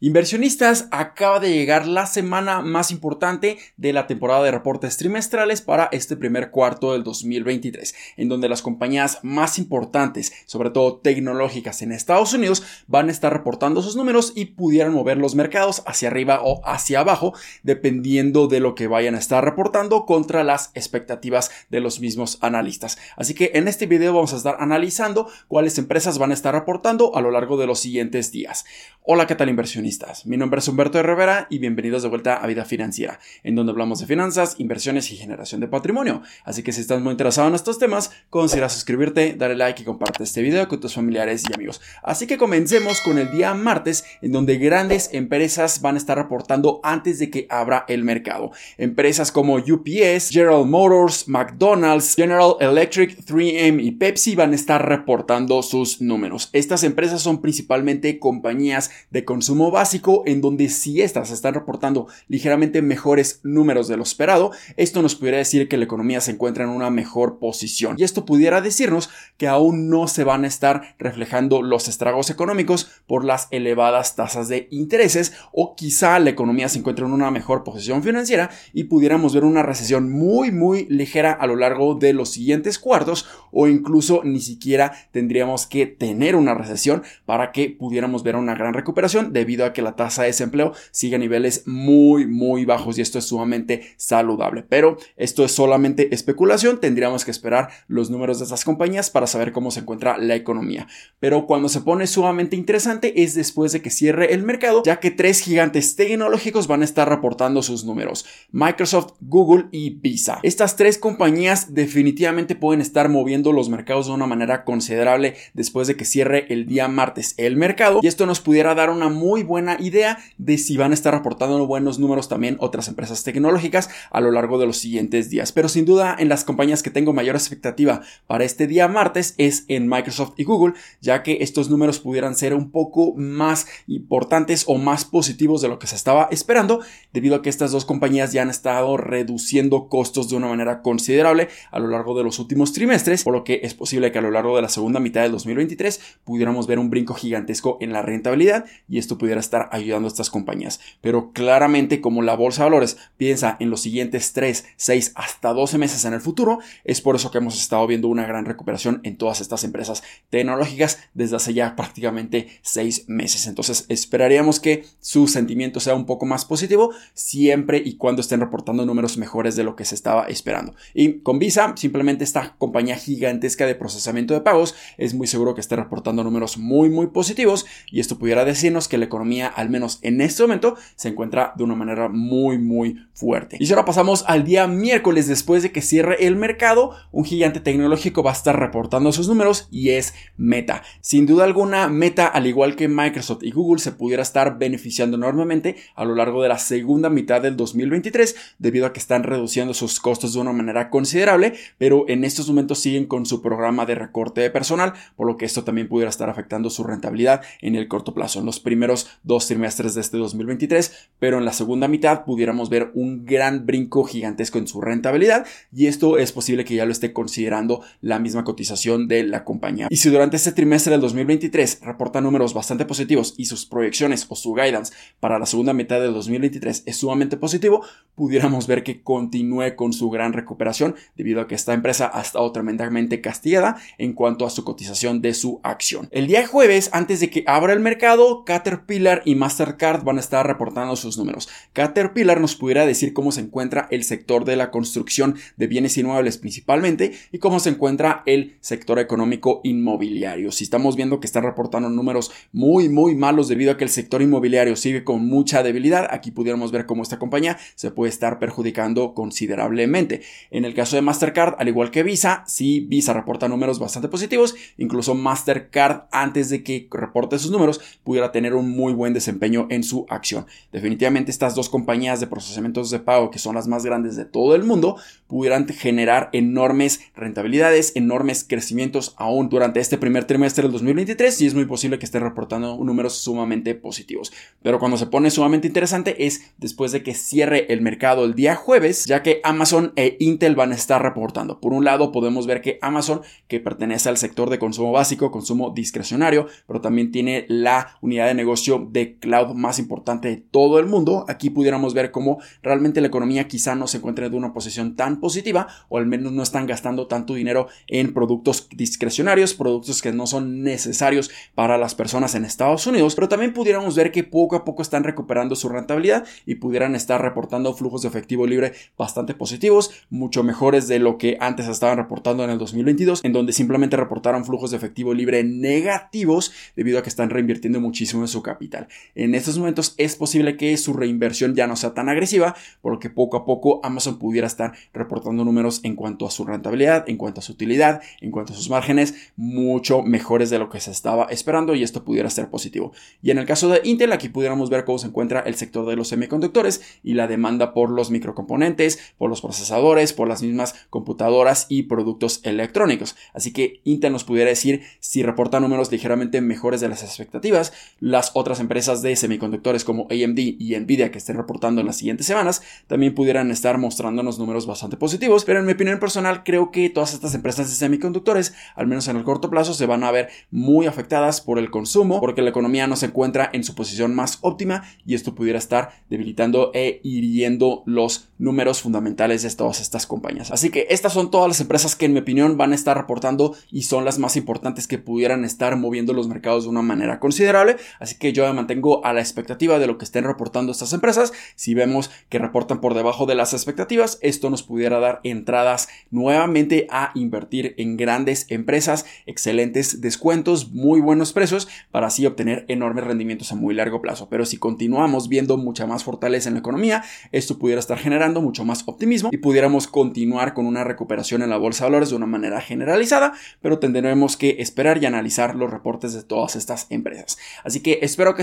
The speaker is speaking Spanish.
Inversionistas, acaba de llegar la semana más importante de la temporada de reportes trimestrales para este primer cuarto del 2023, en donde las compañías más importantes, sobre todo tecnológicas en Estados Unidos, van a estar reportando sus números y pudieran mover los mercados hacia arriba o hacia abajo, dependiendo de lo que vayan a estar reportando contra las expectativas de los mismos analistas. Así que en este video vamos a estar analizando cuáles empresas van a estar reportando a lo largo de los siguientes días. Hola, ¿qué tal inversionistas? Mi nombre es Humberto de Rivera y bienvenidos de vuelta a Vida Financiera, en donde hablamos de finanzas, inversiones y generación de patrimonio. Así que si estás muy interesado en estos temas, considera suscribirte, darle like y comparte este video con tus familiares y amigos. Así que comencemos con el día martes, en donde grandes empresas van a estar reportando antes de que abra el mercado. Empresas como UPS, General Motors, McDonald's, General Electric, 3M y Pepsi van a estar reportando sus números. Estas empresas son principalmente compañías de consumo básico en donde si estas están reportando ligeramente mejores números de lo esperado, esto nos pudiera decir que la economía se encuentra en una mejor posición. Y esto pudiera decirnos que aún no se van a estar reflejando los estragos económicos por las elevadas tasas de intereses o quizá la economía se encuentra en una mejor posición financiera y pudiéramos ver una recesión muy muy ligera a lo largo de los siguientes cuartos o incluso ni siquiera tendríamos que tener una recesión para que pudiéramos ver una gran recuperación debido a que la tasa de desempleo sigue a niveles muy, muy bajos y esto es sumamente saludable. Pero esto es solamente especulación, tendríamos que esperar los números de estas compañías para saber cómo se encuentra la economía. Pero cuando se pone sumamente interesante es después de que cierre el mercado, ya que tres gigantes tecnológicos van a estar reportando sus números, Microsoft, Google y Visa. Estas tres compañías definitivamente pueden estar moviendo los mercados de una manera considerable después de que cierre el día martes el mercado y esto nos pudiera dar una muy buena idea de si van a estar reportando buenos números también otras empresas tecnológicas a lo largo de los siguientes días. Pero sin duda en las compañías que tengo mayor expectativa para este día martes es en Microsoft y Google, ya que estos números pudieran ser un poco más importantes o más positivos de lo que se estaba esperando, debido a que estas dos compañías ya han estado reduciendo costos de una manera considerable a lo largo de los últimos trimestres, por lo que es posible que a lo largo de la segunda mitad del 2023 pudiéramos ver un brinco gigantesco en la rentabilidad y esto pudiera estar ayudando a estas compañías. Pero claramente como la bolsa de valores piensa en los siguientes 3, 6 hasta 12 meses en el futuro, es por eso que hemos estado viendo una gran recuperación en todas estas empresas tecnológicas desde hace ya prácticamente 6 meses. Entonces esperaríamos que su sentimiento sea un poco más positivo siempre y cuando estén reportando números mejores de lo que se estaba esperando. Y con Visa, simplemente esta compañía gigantesca de procesamiento de pagos, es muy seguro que esté reportando números muy muy positivos y esto pudiera decirnos que la economía al menos en este momento, se encuentra de una manera muy, muy fuerte. Y si ahora pasamos al día miércoles después de que cierre el mercado, un gigante tecnológico va a estar reportando sus números y es Meta. Sin duda alguna, Meta, al igual que Microsoft y Google, se pudiera estar beneficiando enormemente a lo largo de la segunda mitad del 2023 debido a que están reduciendo sus costos de una manera considerable, pero en estos momentos siguen con su programa de recorte de personal, por lo que esto también pudiera estar afectando su rentabilidad en el corto plazo. En los primeros dos trimestres de este 2023, pero en la segunda mitad pudiéramos ver un gran brinco gigantesco en su rentabilidad y esto es posible que ya lo esté considerando la misma cotización de la compañía. Y si durante este trimestre del 2023 reporta números bastante positivos y sus proyecciones o su guidance para la segunda mitad del 2023 es sumamente positivo, pudiéramos ver que continúe con su gran recuperación debido a que esta empresa ha estado tremendamente castigada en cuanto a su cotización de su acción. El día jueves, antes de que abra el mercado, Caterpillar y Mastercard van a estar reportando sus números. Caterpillar nos pudiera decir cómo se encuentra el sector de la construcción de bienes inmuebles principalmente y cómo se encuentra el sector económico inmobiliario. Si estamos viendo que están reportando números muy muy malos debido a que el sector inmobiliario sigue con mucha debilidad, aquí pudiéramos ver cómo esta compañía se puede estar perjudicando considerablemente. En el caso de Mastercard, al igual que Visa, si Visa reporta números bastante positivos, incluso Mastercard antes de que reporte sus números pudiera tener un muy buen desempeño en su acción. Definitivamente estas dos compañías de procesamientos de pago, que son las más grandes de todo el mundo, pudieran generar enormes rentabilidades, enormes crecimientos aún durante este primer trimestre del 2023 y es muy posible que esté reportando números sumamente positivos. Pero cuando se pone sumamente interesante es después de que cierre el mercado el día jueves, ya que Amazon e Intel van a estar reportando. Por un lado podemos ver que Amazon, que pertenece al sector de consumo básico, consumo discrecionario, pero también tiene la unidad de negocio de cloud más importante de todo el mundo, aquí pudiéramos ver cómo realmente la economía quizá no se encuentre en una posición tan positiva o al menos no están gastando tanto dinero en productos discrecionarios, productos que no son necesarios para las personas en Estados Unidos, pero también pudiéramos ver que poco a poco están recuperando su rentabilidad y pudieran estar reportando flujos de efectivo libre bastante positivos, mucho mejores de lo que antes estaban reportando en el 2022, en donde simplemente reportaron flujos de efectivo libre negativos debido a que están reinvirtiendo muchísimo en su capital. En estos momentos es posible que su reinversión ya no sea tan agresiva porque poco a poco Amazon pudiera estar reportando números en cuanto a su rentabilidad, en cuanto a su utilidad, en cuanto a sus márgenes mucho mejores de lo que se estaba esperando y esto pudiera ser positivo. Y en el caso de Intel aquí pudiéramos ver cómo se encuentra el sector de los semiconductores y la demanda por los microcomponentes, por los procesadores, por las mismas computadoras y productos electrónicos. Así que Intel nos pudiera decir si reporta números ligeramente mejores de las expectativas. Las otras empresas de semiconductores como AMD y Nvidia que estén reportando en las siguientes semanas también pudieran estar mostrándonos números bastante positivos, pero en mi opinión personal creo que todas estas empresas de semiconductores, al menos en el corto plazo, se van a ver muy afectadas por el consumo, porque la economía no se encuentra en su posición más óptima y esto pudiera estar debilitando e hiriendo los números fundamentales de todas estas compañías. Así que estas son todas las empresas que en mi opinión van a estar reportando y son las más importantes que pudieran estar moviendo los mercados de una manera considerable. Así que yo mantengo a la expectativa de lo que estén reportando estas empresas. Si vemos que reportan por debajo de las expectativas, esto nos pudiera dar entradas nuevamente a invertir en grandes empresas, excelentes descuentos, muy buenos precios para así obtener enormes rendimientos a muy largo plazo. Pero si continuamos viendo mucha más fortaleza en la economía, esto pudiera estar generando mucho más optimismo y pudiéramos continuar con una recuperación en la bolsa de valores de una manera generalizada, pero tendremos que esperar y analizar los reportes de todas estas empresas. Así que espero que